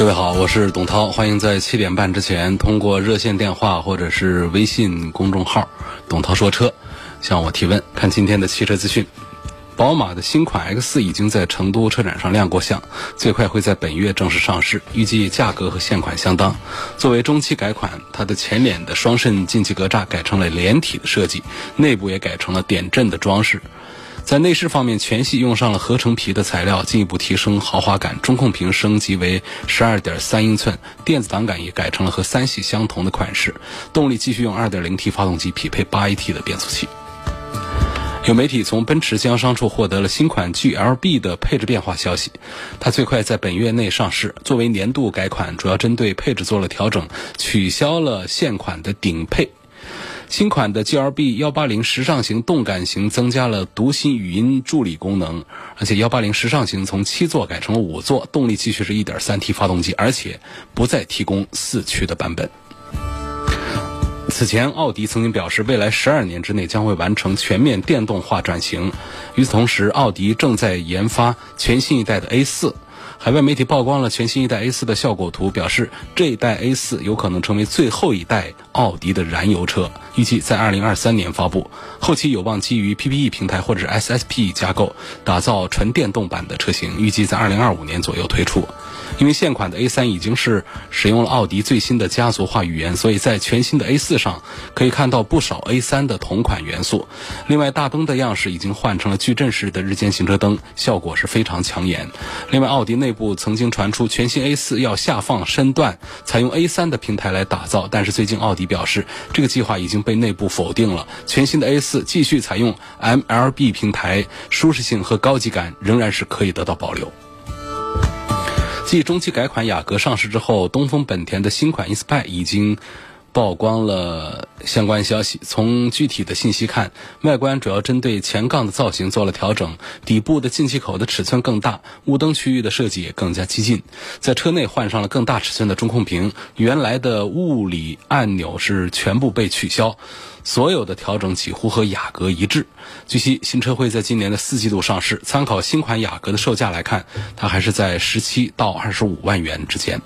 各位好，我是董涛，欢迎在七点半之前通过热线电话或者是微信公众号“董涛说车”向我提问。看今天的汽车资讯，宝马的新款 X 已经在成都车展上亮过相，最快会在本月正式上市，预计价格和现款相当。作为中期改款，它的前脸的双肾进气格栅改成了连体的设计，内部也改成了点阵的装饰。在内饰方面，全系用上了合成皮的材料，进一步提升豪华感。中控屏升级为十二点三英寸，电子档杆也改成了和三系相同的款式。动力继续用二点零 T 发动机，匹配八 AT 的变速器。有媒体从奔驰经销商处获得了新款 GLB 的配置变化消息，它最快在本月内上市。作为年度改款，主要针对配置做了调整，取消了现款的顶配。新款的 GLB 幺八零时尚型动感型增加了读心语音助理功能，而且幺八零时尚型从七座改成了五座，动力继续是一点三 T 发动机，而且不再提供四驱的版本。此前，奥迪曾经表示，未来十二年之内将会完成全面电动化转型。与此同时，奥迪正在研发全新一代的 A 四。海外媒体曝光了全新一代 A 四的效果图，表示这一代 A 四有可能成为最后一代奥迪的燃油车，预计在二零二三年发布。后期有望基于 PPE 平台或者是 SSP 架构打造纯电动版的车型，预计在二零二五年左右推出。因为现款的 A 三已经是使用了奥迪最新的家族化语言，所以在全新的 A 四上可以看到不少 A 三的同款元素。另外，大灯的样式已经换成了矩阵式的日间行车灯，效果是非常抢眼。另外，奥迪内部曾经传出全新 A 四要下放身段，采用 A 三的平台来打造，但是最近奥迪已表示这个计划已经被内部否定了。全新的 A 四继续采用 MLB 平台，舒适性和高级感仍然是可以得到保留。继中期改款雅阁上市之后，东风本田的新款 Inspire 已经曝光了相关消息。从具体的信息看，外观主要针对前杠的造型做了调整，底部的进气口的尺寸更大，雾灯区域的设计也更加激进。在车内换上了更大尺寸的中控屏，原来的物理按钮是全部被取消。所有的调整几乎和雅阁一致。据悉，新车会在今年的四季度上市。参考新款雅阁的售价来看，它还是在十七到二十五万元之间。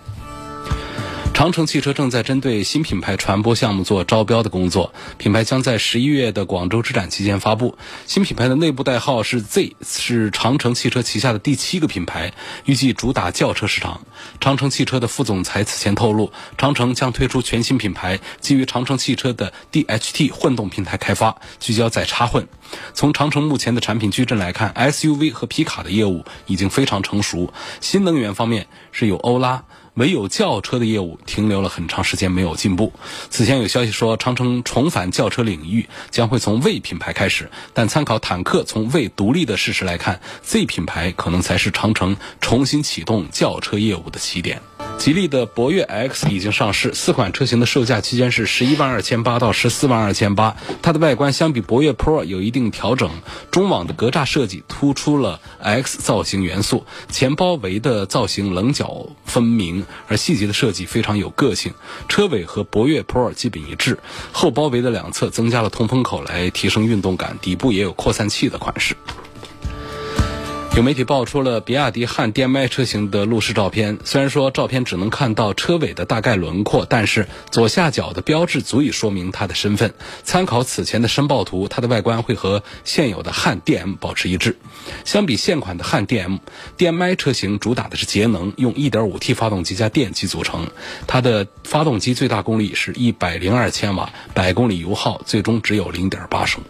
长城汽车正在针对新品牌传播项目做招标的工作，品牌将在十一月的广州车展期间发布。新品牌的内部代号是 Z，是长城汽车旗下的第七个品牌，预计主打轿车市场。长城汽车的副总裁此前透露，长城将推出全新品牌，基于长城汽车的 DHT 混动平台开发，聚焦在插混。从长城目前的产品矩阵来看，SUV 和皮卡的业务已经非常成熟。新能源方面是有欧拉。唯有轿车的业务停留了很长时间没有进步。此前有消息说，长城重返轿车领域将会从魏品牌开始，但参考坦克从魏独立的事实来看，Z 品牌可能才是长城重新启动轿车业务的起点。吉利的博越 X 已经上市，四款车型的售价区间是十一万二千八到十四万二千八。它的外观相比博越 Pro 有一定调整，中网的格栅设计突出了 X 造型元素，前包围的造型棱角分明，而细节的设计非常有个性。车尾和博越 Pro 基本一致，后包围的两侧增加了通风口来提升运动感，底部也有扩散器的款式。有媒体爆出了比亚迪汉 DM-i 车型的路试照片。虽然说照片只能看到车尾的大概轮廓，但是左下角的标志足以说明它的身份。参考此前的申报图，它的外观会和现有的汉 DM 保持一致。相比现款的汉 DM，DM-i 车型主打的是节能，用 1.5T 发动机加电机组成。它的发动机最大功率是一百零二千瓦，百公里油耗最终只有零点八升。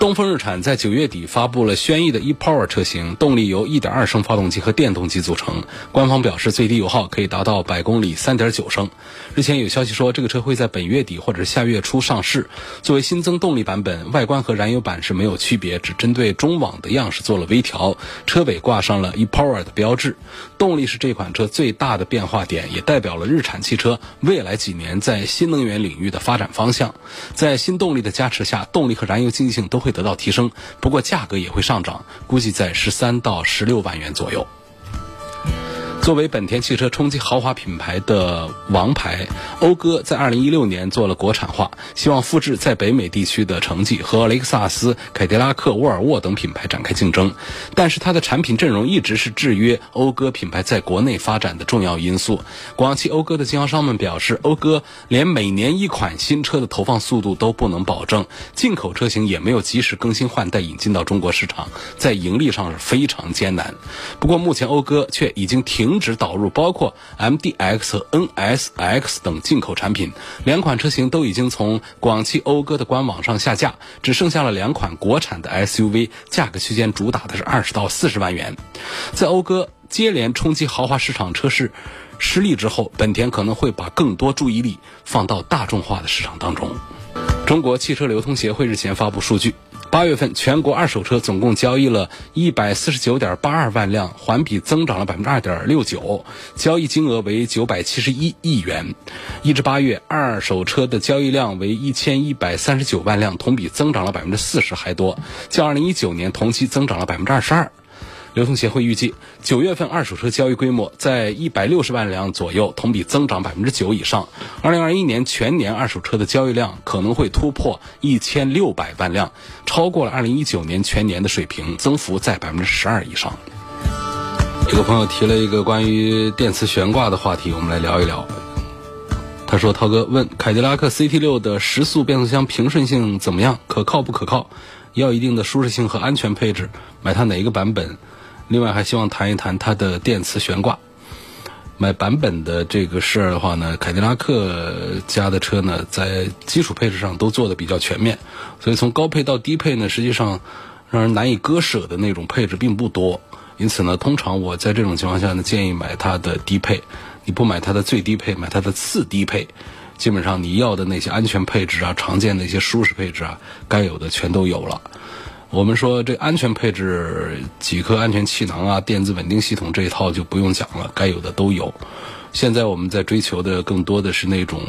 东风日产在九月底发布了轩逸的 ePower 车型，动力由1.2升发动机和电动机组成。官方表示最低油耗可以达到百公里3.9升。日前有消息说，这个车会在本月底或者下月初上市。作为新增动力版本，外观和燃油版是没有区别，只针对中网的样式做了微调，车尾挂上了 ePower 的标志。动力是这款车最大的变化点，也代表了日产汽车未来几年在新能源领域的发展方向。在新动力的加持下，动力和燃油经济性都会。得到提升，不过价格也会上涨，估计在十三到十六万元左右。作为本田汽车冲击豪华品牌的王牌，讴歌在二零一六年做了国产化，希望复制在北美地区的成绩，和雷克萨斯、凯迪拉克、沃尔沃等品牌展开竞争。但是它的产品阵容一直是制约讴歌品牌在国内发展的重要因素。广汽讴歌的经销商们表示，讴歌连每年一款新车的投放速度都不能保证，进口车型也没有及时更新换代引进到中国市场，在盈利上是非常艰难。不过目前讴歌却已经停。停止导入包括 MDX 和 NSX 等进口产品，两款车型都已经从广汽讴歌的官网上下架，只剩下了两款国产的 SUV，价格区间主打的是二十到四十万元。在讴歌接连冲击豪华市场车市失利之后，本田可能会把更多注意力放到大众化的市场当中。中国汽车流通协会日前发布数据。八月份，全国二手车总共交易了一百四十九点八二万辆，环比增长了百分之二点六九，交易金额为九百七十一亿元。一至八月，二手车的交易量为一千一百三十九万辆，同比增长了百分之四十还多，较二零一九年同期增长了百分之二十二。流通协会预计，九月份二手车交易规模在一百六十万辆左右，同比增长百分之九以上。二零二一年全年二手车的交易量可能会突破一千六百万辆，超过了二零一九年全年的水平，增幅在百分之十二以上。有个朋友提了一个关于电磁悬挂的话题，我们来聊一聊。他说：“涛哥问凯迪拉克 CT 六的时速变速箱平顺性怎么样？可靠不可靠？要一定的舒适性和安全配置，买它哪一个版本？”另外还希望谈一谈它的电磁悬挂。买版本的这个事儿的话呢，凯迪拉克家的车呢，在基础配置上都做的比较全面，所以从高配到低配呢，实际上让人难以割舍的那种配置并不多。因此呢，通常我在这种情况下呢，建议买它的低配。你不买它的最低配，买它的次低配，基本上你要的那些安全配置啊、常见的一些舒适配置啊，该有的全都有了。我们说这安全配置，几颗安全气囊啊，电子稳定系统这一套就不用讲了，该有的都有。现在我们在追求的更多的是那种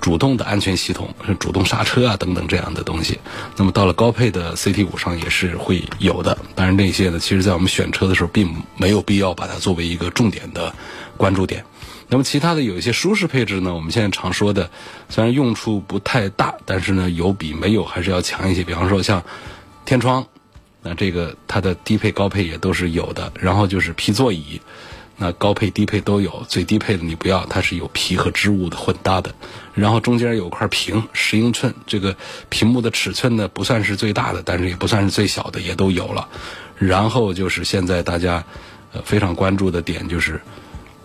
主动的安全系统，是主动刹车啊等等这样的东西。那么到了高配的 CT 五上也是会有的。当然这些呢，其实在我们选车的时候并没有必要把它作为一个重点的关注点。那么其他的有一些舒适配置呢，我们现在常说的，虽然用处不太大，但是呢有比没有还是要强一些。比方说像。天窗，那这个它的低配高配也都是有的。然后就是皮座椅，那高配低配都有，最低配的你不要，它是有皮和织物的混搭的。然后中间有块屏，十英寸，这个屏幕的尺寸呢不算是最大的，但是也不算是最小的，也都有了。然后就是现在大家呃非常关注的点就是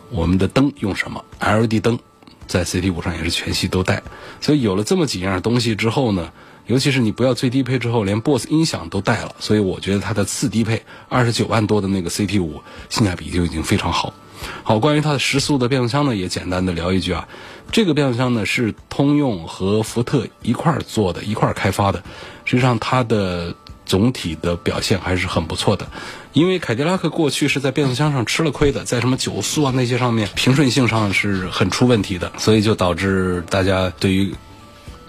我们的灯用什么？LED 灯在 CT 五上也是全系都带。所以有了这么几样东西之后呢？尤其是你不要最低配之后，连 BOSS 音响都带了，所以我觉得它的次低配二十九万多的那个 CT 五性价比就已经非常好。好，关于它的时速的变速箱呢，也简单的聊一句啊，这个变速箱呢是通用和福特一块儿做的，一块儿开发的，实际上它的总体的表现还是很不错的。因为凯迪拉克过去是在变速箱上吃了亏的，在什么九速啊那些上面平顺性上是很出问题的，所以就导致大家对于。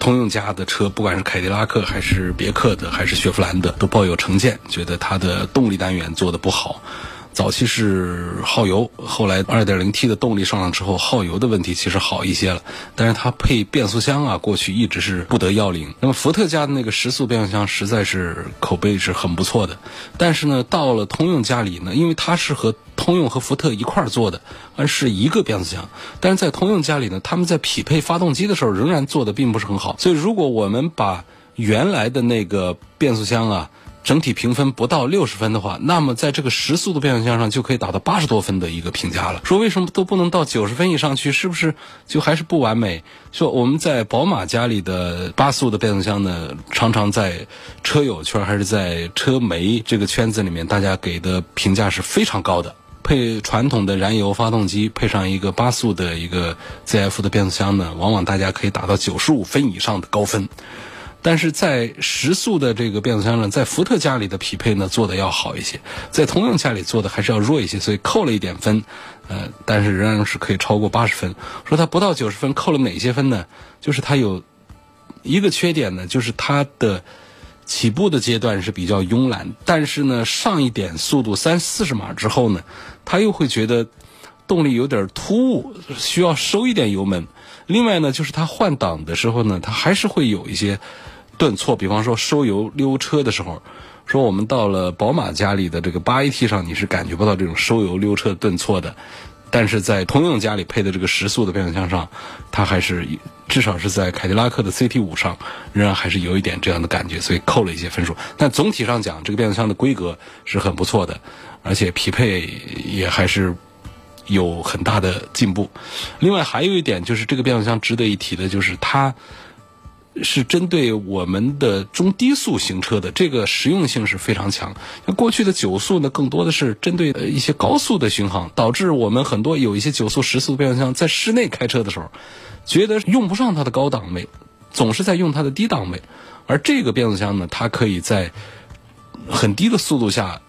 通用家的车，不管是凯迪拉克还是别克的，还是雪佛兰的，都抱有成见，觉得它的动力单元做的不好。早期是耗油，后来 2.0T 的动力上了之后，耗油的问题其实好一些了。但是它配变速箱啊，过去一直是不得要领。那么福特家的那个时速变速箱实在是口碑是很不错的。但是呢，到了通用家里呢，因为它是和通用和福特一块儿做的，而是一个变速箱。但是在通用家里呢，他们在匹配发动机的时候，仍然做的并不是很好。所以如果我们把原来的那个变速箱啊，整体评分不到六十分的话，那么在这个十速的变速箱上就可以达到八十多分的一个评价了。说为什么都不能到九十分以上去？是不是就还是不完美？说我们在宝马家里的八速的变速箱呢，常常在车友圈还是在车媒这个圈子里面，大家给的评价是非常高的。配传统的燃油发动机，配上一个八速的一个 ZF 的变速箱呢，往往大家可以达到九十五分以上的高分。但是在时速的这个变速箱上，在福特家里的匹配呢做的要好一些，在通用家里做的还是要弱一些，所以扣了一点分，呃，但是仍然是可以超过八十分。说它不到九十分，扣了哪些分呢？就是它有一个缺点呢，就是它的起步的阶段是比较慵懒，但是呢，上一点速度三四十码之后呢，它又会觉得动力有点突兀，需要收一点油门。另外呢，就是它换挡的时候呢，它还是会有一些。顿挫，比方说收油溜车的时候，说我们到了宝马家里的这个八 AT 上，你是感觉不到这种收油溜车顿挫的，但是在通用家里配的这个十速的变速箱上，它还是至少是在凯迪拉克的 CT 五上，仍然还是有一点这样的感觉，所以扣了一些分数。但总体上讲，这个变速箱的规格是很不错的，而且匹配也还是有很大的进步。另外还有一点就是这个变速箱值得一提的，就是它。是针对我们的中低速行车的，这个实用性是非常强。那过去的九速呢，更多的是针对一些高速的巡航，导致我们很多有一些九速、十速变速箱在室内开车的时候，觉得用不上它的高档位，总是在用它的低档位。而这个变速箱呢，它可以在很低的速度下，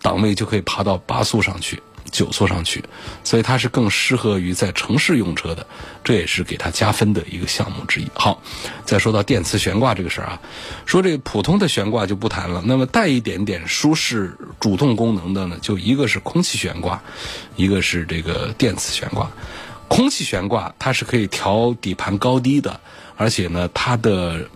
档位就可以爬到八速上去。九座上去，所以它是更适合于在城市用车的，这也是给它加分的一个项目之一。好，再说到电磁悬挂这个事儿啊，说这个普通的悬挂就不谈了，那么带一点点舒适主动功能的呢，就一个是空气悬挂，一个是这个电磁悬挂。空气悬挂它是可以调底盘高低的，而且呢，它的。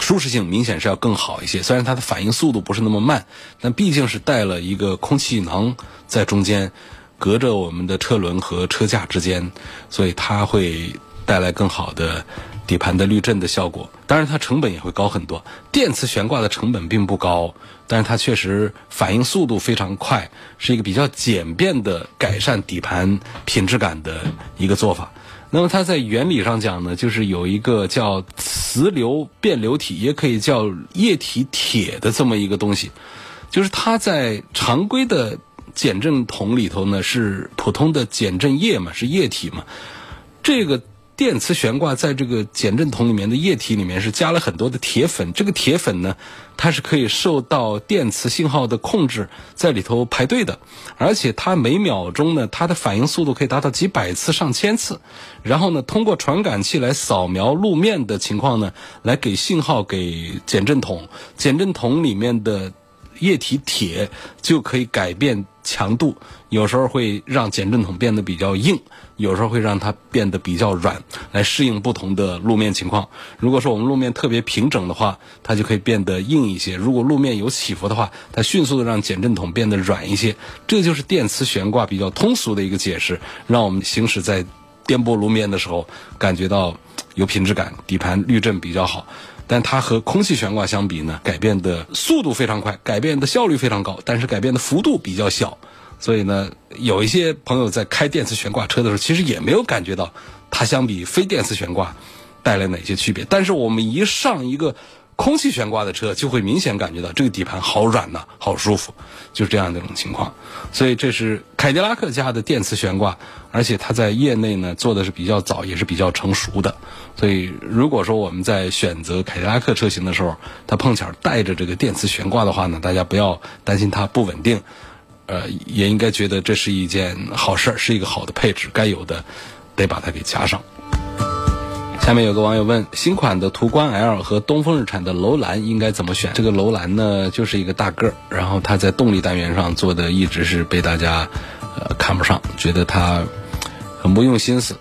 舒适性明显是要更好一些，虽然它的反应速度不是那么慢，但毕竟是带了一个空气囊在中间，隔着我们的车轮和车架之间，所以它会带来更好的底盘的滤震的效果。当然，它成本也会高很多。电磁悬挂的成本并不高，但是它确实反应速度非常快，是一个比较简便的改善底盘品质感的一个做法。那么它在原理上讲呢，就是有一个叫磁流变流体，也可以叫液体铁的这么一个东西，就是它在常规的减震筒里头呢是普通的减震液嘛，是液体嘛，这个。电磁悬挂在这个减震筒里面的液体里面是加了很多的铁粉，这个铁粉呢，它是可以受到电磁信号的控制，在里头排队的，而且它每秒钟呢，它的反应速度可以达到几百次、上千次，然后呢，通过传感器来扫描路面的情况呢，来给信号给减震筒，减震筒里面的液体铁就可以改变强度，有时候会让减震筒变得比较硬。有时候会让它变得比较软，来适应不同的路面情况。如果说我们路面特别平整的话，它就可以变得硬一些；如果路面有起伏的话，它迅速的让减震筒变得软一些。这就是电磁悬挂比较通俗的一个解释，让我们行驶在颠簸路面的时候感觉到有品质感，底盘滤震比较好。但它和空气悬挂相比呢，改变的速度非常快，改变的效率非常高，但是改变的幅度比较小。所以呢，有一些朋友在开电磁悬挂车的时候，其实也没有感觉到它相比非电磁悬挂带来哪些区别。但是我们一上一个空气悬挂的车，就会明显感觉到这个底盘好软呐，好舒服，就是这样的一种情况。所以这是凯迪拉克家的电磁悬挂，而且它在业内呢做的是比较早，也是比较成熟的。所以如果说我们在选择凯迪拉克车型的时候，它碰巧带着这个电磁悬挂的话呢，大家不要担心它不稳定。呃，也应该觉得这是一件好事儿，是一个好的配置，该有的得把它给加上。下面有个网友问：新款的途观 L 和东风日产的楼兰应该怎么选？这个楼兰呢，就是一个大个儿，然后它在动力单元上做的一直是被大家呃看不上，觉得它很不用心思。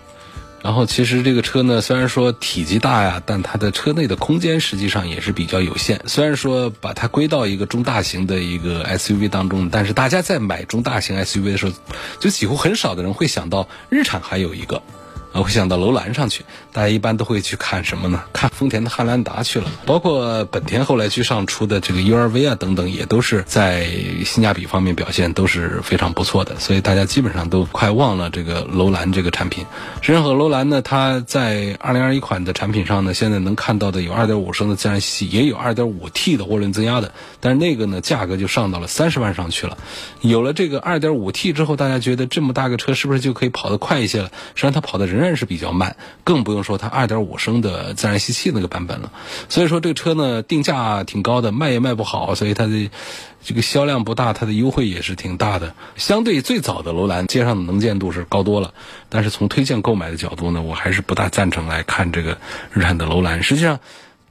然后其实这个车呢，虽然说体积大呀，但它的车内的空间实际上也是比较有限。虽然说把它归到一个中大型的一个 SUV 当中，但是大家在买中大型 SUV 的时候，就几乎很少的人会想到日产还有一个啊，会想到楼兰上去。大家一般都会去看什么呢？看丰田的汉兰达去了，包括本田后来居上出的这个 URV 啊等等，也都是在性价比方面表现都是非常不错的。所以大家基本上都快忘了这个楼兰这个产品。实际上，和楼兰呢，它在2021款的产品上呢，现在能看到的有2.5升的自然吸，也有 2.5T 的涡轮增压的，但是那个呢，价格就上到了三十万上去了。有了这个 2.5T 之后，大家觉得这么大个车是不是就可以跑得快一些了？实际上，它跑的人然是比较慢，更不用。说它二点五升的自然吸气那个版本了，所以说这个车呢定价挺高的，卖也卖不好，所以它的这个销量不大，它的优惠也是挺大的。相对最早的楼兰，街上的能见度是高多了，但是从推荐购买的角度呢，我还是不大赞成来看这个日产的楼兰。实际上。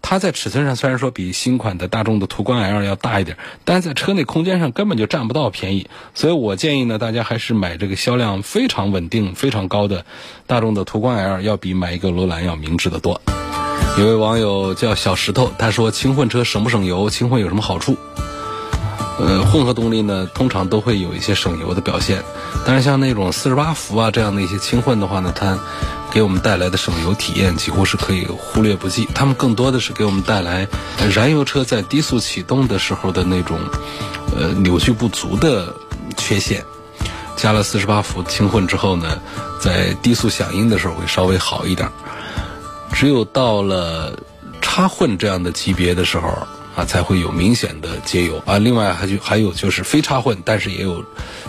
它在尺寸上虽然说比新款的大众的途观 L 要大一点，但是在车内空间上根本就占不到便宜。所以我建议呢，大家还是买这个销量非常稳定、非常高的大众的途观 L，要比买一个罗兰要明智得多。有位网友叫小石头，他说轻混车省不省油？轻混有什么好处？呃，混合动力呢，通常都会有一些省油的表现，但是像那种四十八伏啊这样的一些轻混的话呢，它给我们带来的省油体验几乎是可以忽略不计。它们更多的是给我们带来燃油车在低速启动的时候的那种呃扭矩不足的缺陷。加了四十八伏轻混之后呢，在低速响应的时候会稍微好一点。只有到了插混这样的级别的时候。啊，才会有明显的节油啊。另外还就还有就是非插混，但是也有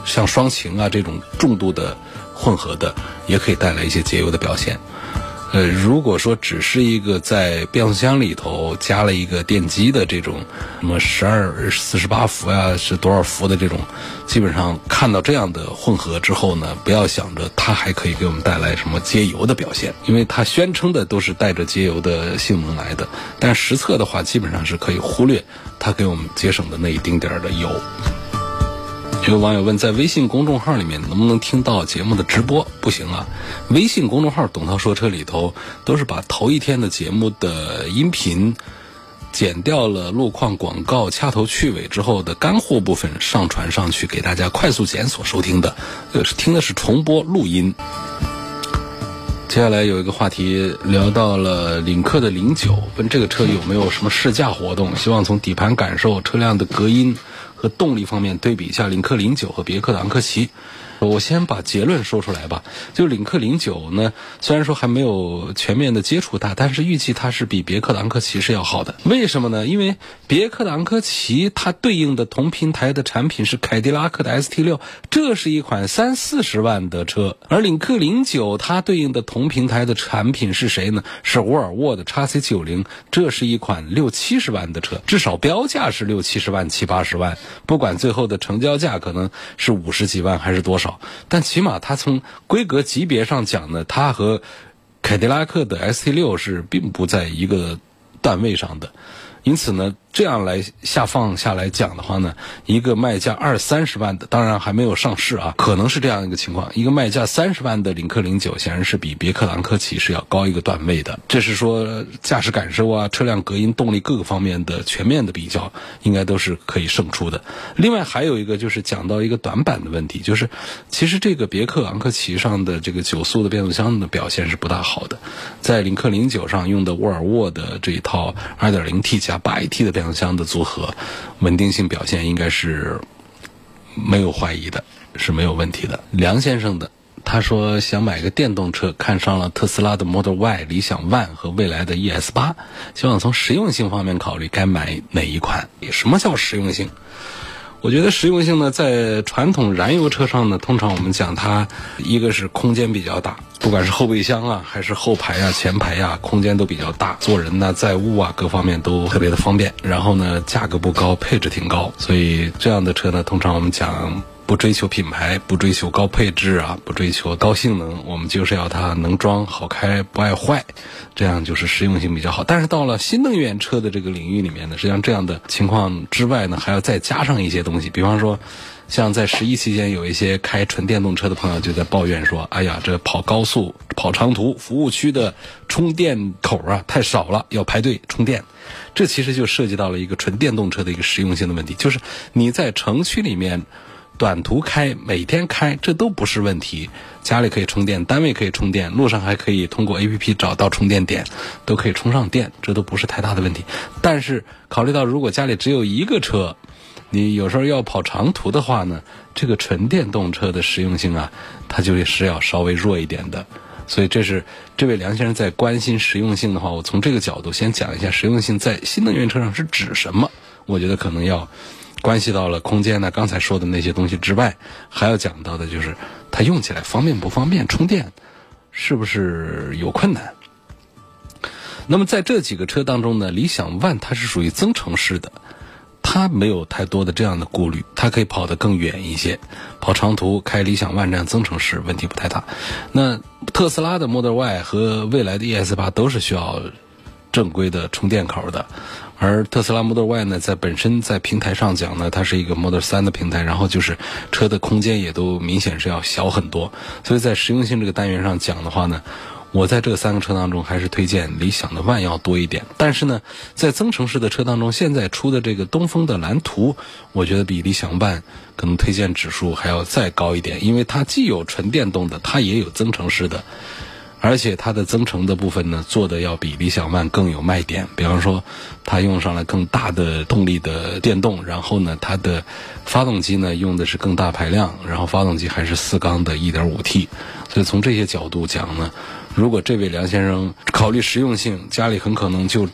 像双擎啊这种重度的混合的，也可以带来一些节油的表现。呃，如果说只是一个在变速箱里头加了一个电机的这种，什么十二四十八伏呀，是多少伏的这种，基本上看到这样的混合之后呢，不要想着它还可以给我们带来什么节油的表现，因为它宣称的都是带着节油的性能来的，但实测的话基本上是可以忽略它给我们节省的那一丁点儿的油。有网友问，在微信公众号里面能不能听到节目的直播？不行啊，微信公众号“董涛说车”里头都是把头一天的节目的音频剪掉了路况、广告、掐头去尾之后的干货部分上传上去，给大家快速检索收听的。呃，听的是重播录音。接下来有一个话题聊到了领克的零九，问这个车有没有什么试驾活动？希望从底盘感受、车辆的隔音。和动力方面对比一下领克零九和别克的昂科旗。我先把结论说出来吧。就领克零九呢，虽然说还没有全面的接触它，但是预计它是比别克的昂科旗是要好的。为什么呢？因为别克的昂科旗它对应的同平台的产品是凯迪拉克的 ST 六，这是一款三四十万的车。而领克零九它对应的同平台的产品是谁呢？是沃尔沃的 x C 九零，这是一款六七十万的车，至少标价是六七十万、七八十万。不管最后的成交价可能是五十几万还是多少。但起码它从规格级别上讲呢，它和凯迪拉克的 ST 六是并不在一个段位上的，因此呢。这样来下放下来讲的话呢，一个卖价二三十万的，当然还没有上市啊，可能是这样一个情况。一个卖价三十万的领克零九，显然是比别克昂科旗是要高一个段位的。这是说驾驶感受啊、车辆隔音、动力各个方面的全面的比较，应该都是可以胜出的。另外还有一个就是讲到一个短板的问题，就是其实这个别克昂科旗上的这个九速的变速箱的表现是不大好的，在领克零九上用的沃尔沃的这一套二点零 T 加八 AT 的变。两厢的组合，稳定性表现应该是没有怀疑的，是没有问题的。梁先生的他说想买个电动车，看上了特斯拉的 Model Y、理想 ONE 和未来的 ES 八，希望从实用性方面考虑该买哪一款？什么叫实用性？我觉得实用性呢，在传统燃油车上呢，通常我们讲它一个是空间比较大，不管是后备箱啊，还是后排啊、前排啊，空间都比较大，坐人呢、载物啊，各方面都特别的方便。然后呢，价格不高，配置挺高，所以这样的车呢，通常我们讲。不追求品牌，不追求高配置啊，不追求高性能，我们就是要它能装、好开、不爱坏，这样就是实用性比较好。但是到了新能源车的这个领域里面呢，实际上这样的情况之外呢，还要再加上一些东西。比方说，像在十一期间，有一些开纯电动车的朋友就在抱怨说：“哎呀，这跑高速、跑长途，服务区的充电口啊太少了，要排队充电。”这其实就涉及到了一个纯电动车的一个实用性的问题，就是你在城区里面。短途开，每天开，这都不是问题。家里可以充电，单位可以充电，路上还可以通过 A P P 找到充电点，都可以充上电，这都不是太大的问题。但是考虑到如果家里只有一个车，你有时候要跑长途的话呢，这个纯电动车的实用性啊，它就是要稍微弱一点的。所以这是这位梁先生在关心实用性的话，我从这个角度先讲一下实用性在新能源车上是指什么。我觉得可能要关系到了空间呢，刚才说的那些东西之外，还要讲到的就是它用起来方便不方便，充电是不是有困难。那么在这几个车当中呢，理想 ONE 它是属于增程式的。它没有太多的这样的顾虑，它可以跑得更远一些，跑长途开理想 ONE 这样增程式问题不太大。那特斯拉的 Model Y 和未来的 ES 八都是需要正规的充电口的，而特斯拉 Model Y 呢，在本身在平台上讲呢，它是一个 Model 3的平台，然后就是车的空间也都明显是要小很多，所以在实用性这个单元上讲的话呢。我在这三个车当中，还是推荐理想的 ONE 要多一点。但是呢，在增程式的车当中，现在出的这个东风的蓝图，我觉得比理想 ONE 可能推荐指数还要再高一点，因为它既有纯电动的，它也有增程式的，而且它的增程的部分呢，做的要比理想 ONE 更有卖点。比方说，它用上了更大的动力的电动，然后呢，它的发动机呢用的是更大排量，然后发动机还是四缸的 1.5T，所以从这些角度讲呢。如果这位梁先生考虑实用性，家里很可能就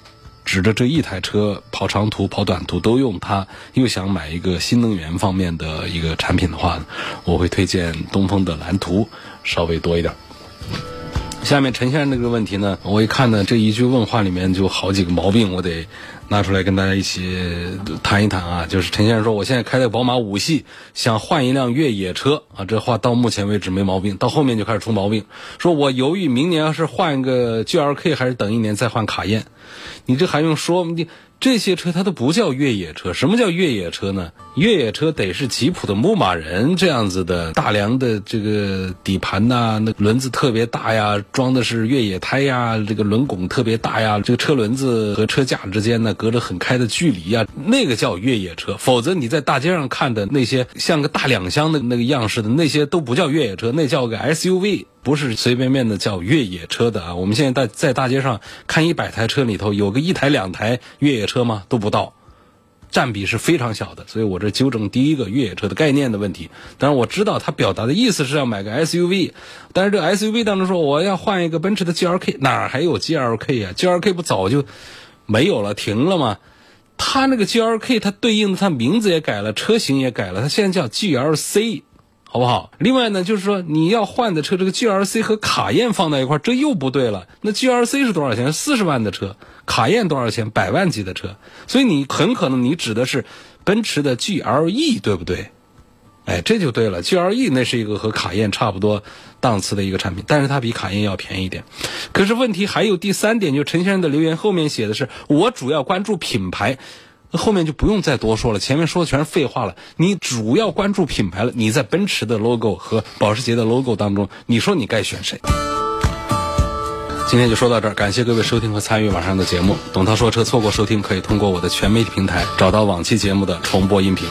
指着这一台车跑长途、跑短途都用它，又想买一个新能源方面的一个产品的话，我会推荐东风的蓝图稍微多一点。下面陈先生这个问题呢，我一看呢，这一句问话里面就好几个毛病，我得拿出来跟大家一起谈一谈啊。就是陈先生说，我现在开的宝马五系，想换一辆越野车啊，这话到目前为止没毛病，到后面就开始出毛病。说我犹豫明年要是换一个 GLK，还是等一年再换卡宴。你这还用说？你。这些车它都不叫越野车，什么叫越野车呢？越野车得是吉普的牧马人这样子的大梁的这个底盘呐，那轮子特别大呀，装的是越野胎呀，这个轮拱特别大呀，这个车轮子和车架之间呢隔着很开的距离呀，那个叫越野车。否则你在大街上看的那些像个大两厢的那个样式的那些都不叫越野车，那叫个 SUV。不是随便便的叫越野车的啊！我们现在在在大街上看一百台车里头有个一台两台越野车吗？都不到，占比是非常小的。所以我这纠正第一个越野车的概念的问题。当然我知道他表达的意思是要买个 SUV，但是这 SUV 当中说我要换一个奔驰的 GLK，哪还有 GLK 啊？GLK 不早就没有了，停了吗？它那个 GLK 它对应的它名字也改了，车型也改了，它现在叫 GLC。好不好？另外呢，就是说你要换的车，这个 GLC 和卡宴放在一块儿这又不对了。那 GLC 是多少钱？四十万的车，卡宴多少钱？百万级的车。所以你很可能你指的是奔驰的 GLE，对不对？哎，这就对了。GLE 那是一个和卡宴差不多档次的一个产品，但是它比卡宴要便宜一点。可是问题还有第三点，就陈先生的留言后面写的是，我主要关注品牌。后面就不用再多说了，前面说的全是废话了。你主要关注品牌了，你在奔驰的 logo 和保时捷的 logo 当中，你说你该选谁？今天就说到这儿，感谢各位收听和参与晚上的节目。董涛说车，错过收听可以通过我的全媒体平台找到往期节目的重播音频。